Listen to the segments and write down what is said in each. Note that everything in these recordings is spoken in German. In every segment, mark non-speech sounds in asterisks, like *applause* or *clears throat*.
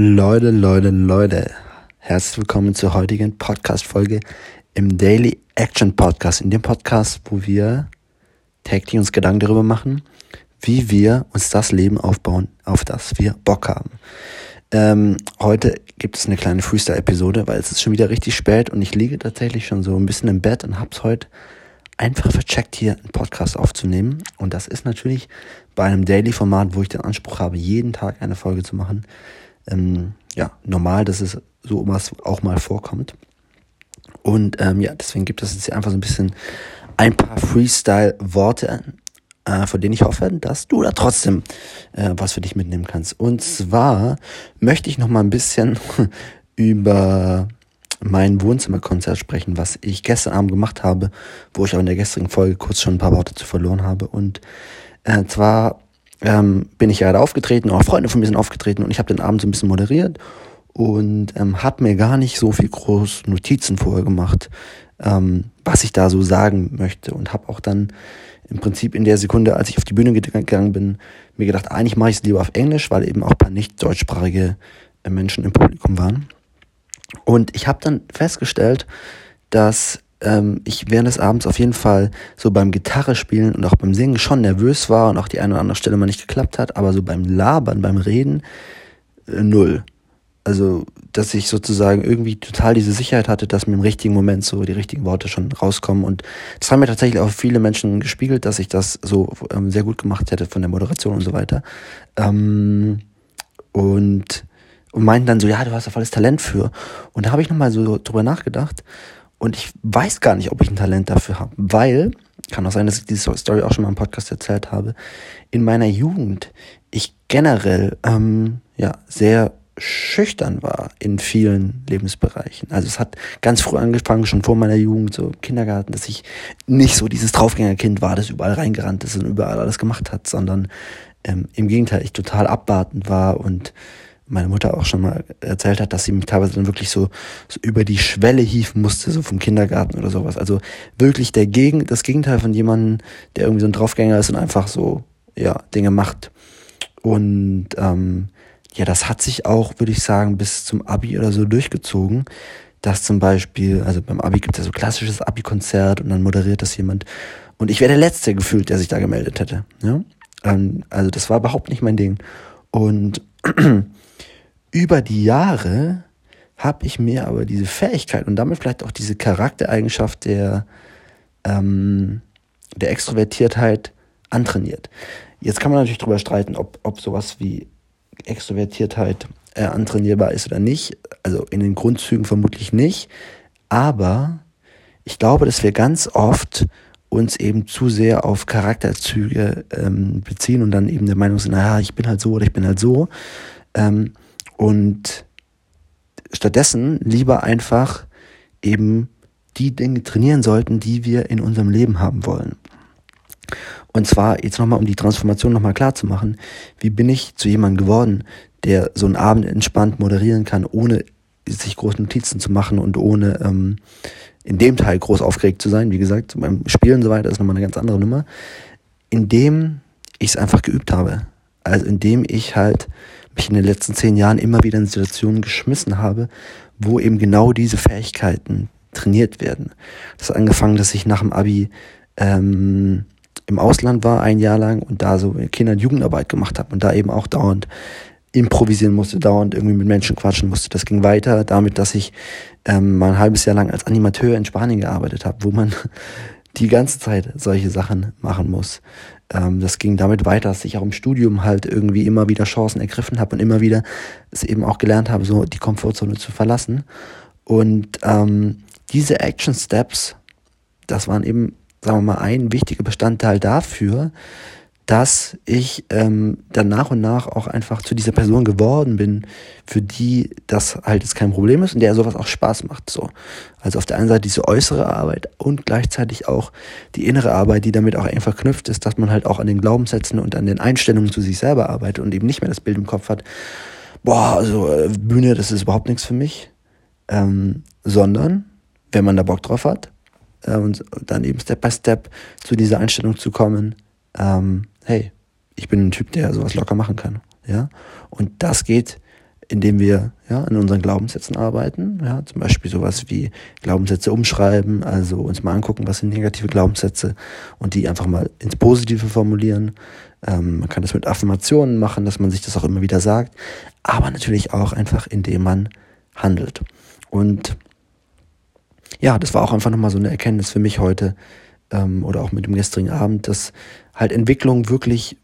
Leute, Leute, Leute, herzlich willkommen zur heutigen Podcast-Folge im Daily Action Podcast. In dem Podcast, wo wir täglich uns Gedanken darüber machen, wie wir uns das Leben aufbauen, auf das wir Bock haben. Ähm, heute gibt es eine kleine Freestyle-Episode, weil es ist schon wieder richtig spät und ich liege tatsächlich schon so ein bisschen im Bett und hab's heute einfach vercheckt, hier einen Podcast aufzunehmen. Und das ist natürlich bei einem Daily-Format, wo ich den Anspruch habe, jeden Tag eine Folge zu machen, ähm, ja, normal, dass es so was auch mal vorkommt. Und ähm, ja, deswegen gibt es jetzt hier einfach so ein bisschen ein paar Freestyle-Worte, äh, von denen ich hoffe, dass du da trotzdem äh, was für dich mitnehmen kannst. Und zwar möchte ich noch mal ein bisschen *laughs* über mein Wohnzimmerkonzert sprechen, was ich gestern Abend gemacht habe, wo ich auch in der gestrigen Folge kurz schon ein paar Worte zu verloren habe. Und äh, zwar ähm, bin ich ja da aufgetreten, auch Freunde von mir sind aufgetreten und ich habe den Abend so ein bisschen moderiert und ähm, habe mir gar nicht so viel groß Notizen vorher gemacht, ähm, was ich da so sagen möchte und habe auch dann im Prinzip in der Sekunde, als ich auf die Bühne gegangen bin, mir gedacht, eigentlich mache ich es lieber auf Englisch, weil eben auch ein paar nicht deutschsprachige äh, Menschen im Publikum waren. Und ich habe dann festgestellt, dass ähm, ich während des Abends auf jeden Fall so beim Gitarre spielen und auch beim Singen schon nervös war und auch die eine oder andere Stelle mal nicht geklappt hat, aber so beim Labern, beim Reden äh, null. Also, dass ich sozusagen irgendwie total diese Sicherheit hatte, dass mir im richtigen Moment so die richtigen Worte schon rauskommen. Und das haben mir tatsächlich auch viele Menschen gespiegelt, dass ich das so ähm, sehr gut gemacht hätte von der Moderation und so weiter. Ähm, und, und meinten dann so, ja, du hast da volles Talent für. Und da habe ich nochmal so drüber nachgedacht und ich weiß gar nicht, ob ich ein Talent dafür habe, weil, kann auch sein, dass ich diese Story auch schon mal im Podcast erzählt habe, in meiner Jugend ich generell ähm, ja sehr schüchtern war in vielen Lebensbereichen. Also es hat ganz früh angefangen, schon vor meiner Jugend, so Kindergarten, dass ich nicht so dieses Draufgängerkind war, das überall reingerannt ist und überall alles gemacht hat, sondern ähm, im Gegenteil, ich total abwartend war und meine Mutter auch schon mal erzählt hat, dass sie mich teilweise dann wirklich so, so über die Schwelle hieven musste, so vom Kindergarten oder sowas. Also wirklich der Gegen, das Gegenteil von jemandem, der irgendwie so ein Draufgänger ist und einfach so, ja, Dinge macht. Und ähm, ja, das hat sich auch, würde ich sagen, bis zum Abi oder so durchgezogen. Dass zum Beispiel, also beim Abi gibt es ja so klassisches Abi-Konzert und dann moderiert das jemand. Und ich wäre der Letzte gefühlt, der sich da gemeldet hätte. Ja? Ähm, also das war überhaupt nicht mein Ding. Und *clears throat* über die Jahre habe ich mir aber diese Fähigkeit und damit vielleicht auch diese Charaktereigenschaft der, ähm, der Extrovertiertheit antrainiert. Jetzt kann man natürlich darüber streiten, ob, ob sowas wie Extrovertiertheit äh, antrainierbar ist oder nicht. Also in den Grundzügen vermutlich nicht. Aber ich glaube, dass wir ganz oft uns eben zu sehr auf Charakterzüge ähm, beziehen und dann eben der Meinung sind, naja, ich bin halt so oder ich bin halt so. Ähm, und stattdessen lieber einfach eben die Dinge trainieren sollten, die wir in unserem Leben haben wollen. Und zwar jetzt nochmal, um die Transformation nochmal klar zu machen, wie bin ich zu jemandem geworden, der so einen Abend entspannt moderieren kann, ohne sich große Notizen zu machen und ohne ähm, in dem Teil groß aufgeregt zu sein. Wie gesagt, beim Spielen und so weiter ist nochmal eine ganz andere Nummer. Indem ich es einfach geübt habe. Also indem ich halt mich in den letzten zehn Jahren immer wieder in Situationen geschmissen habe, wo eben genau diese Fähigkeiten trainiert werden. Das hat angefangen, dass ich nach dem Abi ähm, im Ausland war, ein Jahr lang, und da so Kinder- und Jugendarbeit gemacht habe und da eben auch dauernd improvisieren musste, dauernd irgendwie mit Menschen quatschen musste. Das ging weiter damit, dass ich ähm, mal ein halbes Jahr lang als Animateur in Spanien gearbeitet habe, wo man *laughs* die ganze Zeit solche Sachen machen muss ähm, das ging damit weiter, dass ich auch im Studium halt irgendwie immer wieder Chancen ergriffen habe und immer wieder es eben auch gelernt habe, so die Komfortzone zu verlassen. Und ähm, diese Action Steps, das waren eben, sagen wir mal, ein wichtiger Bestandteil dafür, dass ich ähm, dann nach und nach auch einfach zu dieser Person geworden bin, für die das halt jetzt kein Problem ist und der sowas auch Spaß macht. So. Also auf der einen Seite diese äußere Arbeit und gleichzeitig auch die innere Arbeit, die damit auch eng verknüpft ist, dass man halt auch an den Glaubenssätzen und an den Einstellungen zu sich selber arbeitet und eben nicht mehr das Bild im Kopf hat, boah, also äh, Bühne, das ist überhaupt nichts für mich. Ähm, sondern, wenn man da Bock drauf hat, äh, und dann eben Step by Step zu dieser Einstellung zu kommen, ähm, hey, ich bin ein Typ, der sowas locker machen kann. Ja? Und das geht indem wir ja, in unseren Glaubenssätzen arbeiten. Ja, zum Beispiel sowas wie Glaubenssätze umschreiben, also uns mal angucken, was sind negative Glaubenssätze und die einfach mal ins Positive formulieren. Ähm, man kann das mit Affirmationen machen, dass man sich das auch immer wieder sagt, aber natürlich auch einfach, indem man handelt. Und ja, das war auch einfach nochmal so eine Erkenntnis für mich heute ähm, oder auch mit dem gestrigen Abend, dass halt Entwicklung wirklich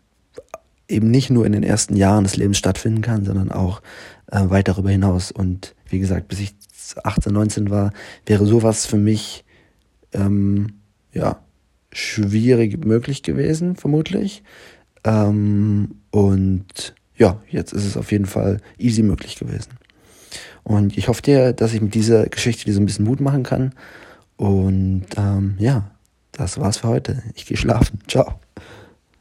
eben nicht nur in den ersten Jahren des Lebens stattfinden kann, sondern auch äh, weit darüber hinaus. Und wie gesagt, bis ich 18, 19 war, wäre sowas für mich ähm, ja schwierig möglich gewesen, vermutlich. Ähm, und ja, jetzt ist es auf jeden Fall easy möglich gewesen. Und ich hoffe dir, dass ich mit dieser Geschichte dir so ein bisschen Mut machen kann. Und ähm, ja, das war's für heute. Ich gehe schlafen. Ciao.